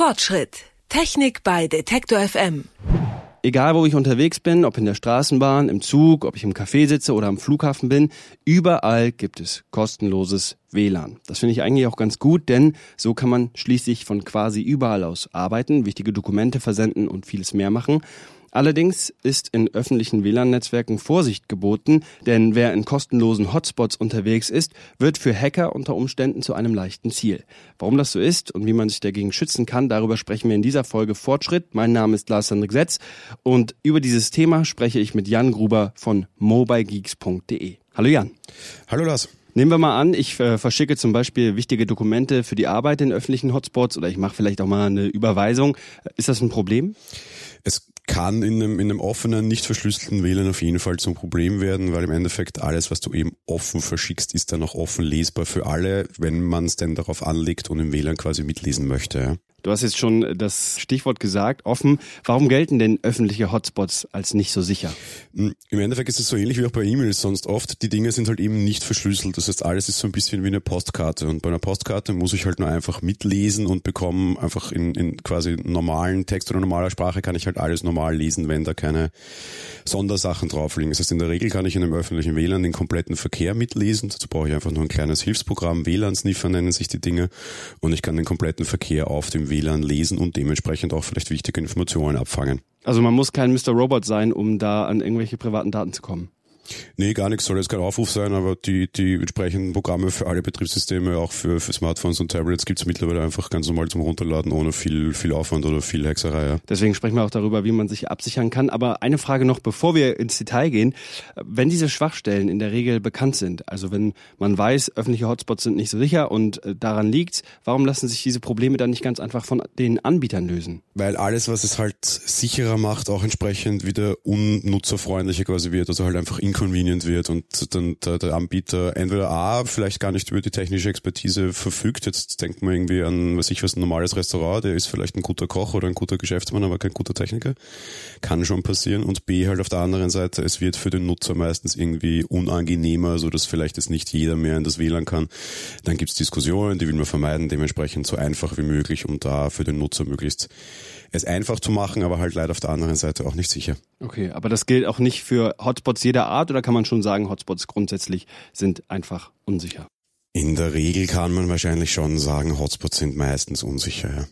Fortschritt. Technik bei Detektor FM. Egal, wo ich unterwegs bin, ob in der Straßenbahn, im Zug, ob ich im Café sitze oder am Flughafen bin, überall gibt es kostenloses WLAN. Das finde ich eigentlich auch ganz gut, denn so kann man schließlich von quasi überall aus arbeiten, wichtige Dokumente versenden und vieles mehr machen. Allerdings ist in öffentlichen WLAN-Netzwerken Vorsicht geboten, denn wer in kostenlosen Hotspots unterwegs ist, wird für Hacker unter Umständen zu einem leichten Ziel. Warum das so ist und wie man sich dagegen schützen kann, darüber sprechen wir in dieser Folge Fortschritt. Mein Name ist Lars Hendrik Setz und über dieses Thema spreche ich mit Jan Gruber von mobilegeeks.de. Hallo Jan. Hallo Lars. Nehmen wir mal an, ich äh, verschicke zum Beispiel wichtige Dokumente für die Arbeit in öffentlichen Hotspots oder ich mache vielleicht auch mal eine Überweisung. Ist das ein Problem? Es kann in einem, in einem offenen, nicht verschlüsselten WLAN auf jeden Fall zum Problem werden, weil im Endeffekt alles, was du eben offen verschickst, ist dann auch offen lesbar für alle, wenn man es denn darauf anlegt und im WLAN quasi mitlesen möchte. Du hast jetzt schon das Stichwort gesagt, offen. Warum gelten denn öffentliche Hotspots als nicht so sicher? Hm, Im Endeffekt ist es so ähnlich wie auch bei E-Mails sonst oft. Die Dinge sind halt eben nicht verschlüsselt. Das heißt, alles ist so ein bisschen wie eine Postkarte. Und bei einer Postkarte muss ich halt nur einfach mitlesen und bekomme einfach in, in quasi normalen Text oder normaler Sprache kann ich halt alles normal lesen, wenn da keine Sondersachen drauf liegen. Das heißt, in der Regel kann ich in einem öffentlichen WLAN den kompletten Verkehr mitlesen. Dazu brauche ich einfach nur ein kleines Hilfsprogramm. WLAN-Sniffer nennen sich die Dinge. Und ich kann den kompletten Verkehr auf dem WLAN lesen und dementsprechend auch vielleicht wichtige Informationen abfangen. Also man muss kein Mr. Robot sein, um da an irgendwelche privaten Daten zu kommen. Nee, gar nichts soll jetzt kein Aufruf sein, aber die, die entsprechenden Programme für alle Betriebssysteme, auch für, für Smartphones und Tablets gibt's mittlerweile einfach ganz normal zum Runterladen, ohne viel, viel Aufwand oder viel Hexerei. Ja. Deswegen sprechen wir auch darüber, wie man sich absichern kann. Aber eine Frage noch, bevor wir ins Detail gehen. Wenn diese Schwachstellen in der Regel bekannt sind, also wenn man weiß, öffentliche Hotspots sind nicht so sicher und äh, daran liegt's, warum lassen sich diese Probleme dann nicht ganz einfach von den Anbietern lösen? Weil alles, was es halt sicherer macht, auch entsprechend wieder unnutzerfreundlicher quasi wird, also halt einfach inconvenient wird und dann der, der Anbieter entweder A, vielleicht gar nicht über die technische Expertise verfügt, jetzt denkt man irgendwie an, was ich was, ein normales Restaurant, der ist vielleicht ein guter Koch oder ein guter Geschäftsmann, aber kein guter Techniker, kann schon passieren. Und B, halt auf der anderen Seite, es wird für den Nutzer meistens irgendwie unangenehmer, so dass vielleicht es nicht jeder mehr in das WLAN kann, dann gibt's Diskussionen, die will man vermeiden, dementsprechend so einfach wie möglich, um da für den Nutzer möglichst es einfach zu machen, aber halt leider auf der anderen Seite auch nicht sicher. Okay, aber das gilt auch nicht für Hotspots jeder Art oder kann man schon sagen, Hotspots grundsätzlich sind einfach unsicher? In der Regel kann man wahrscheinlich schon sagen, Hotspots sind meistens unsicher. Ja.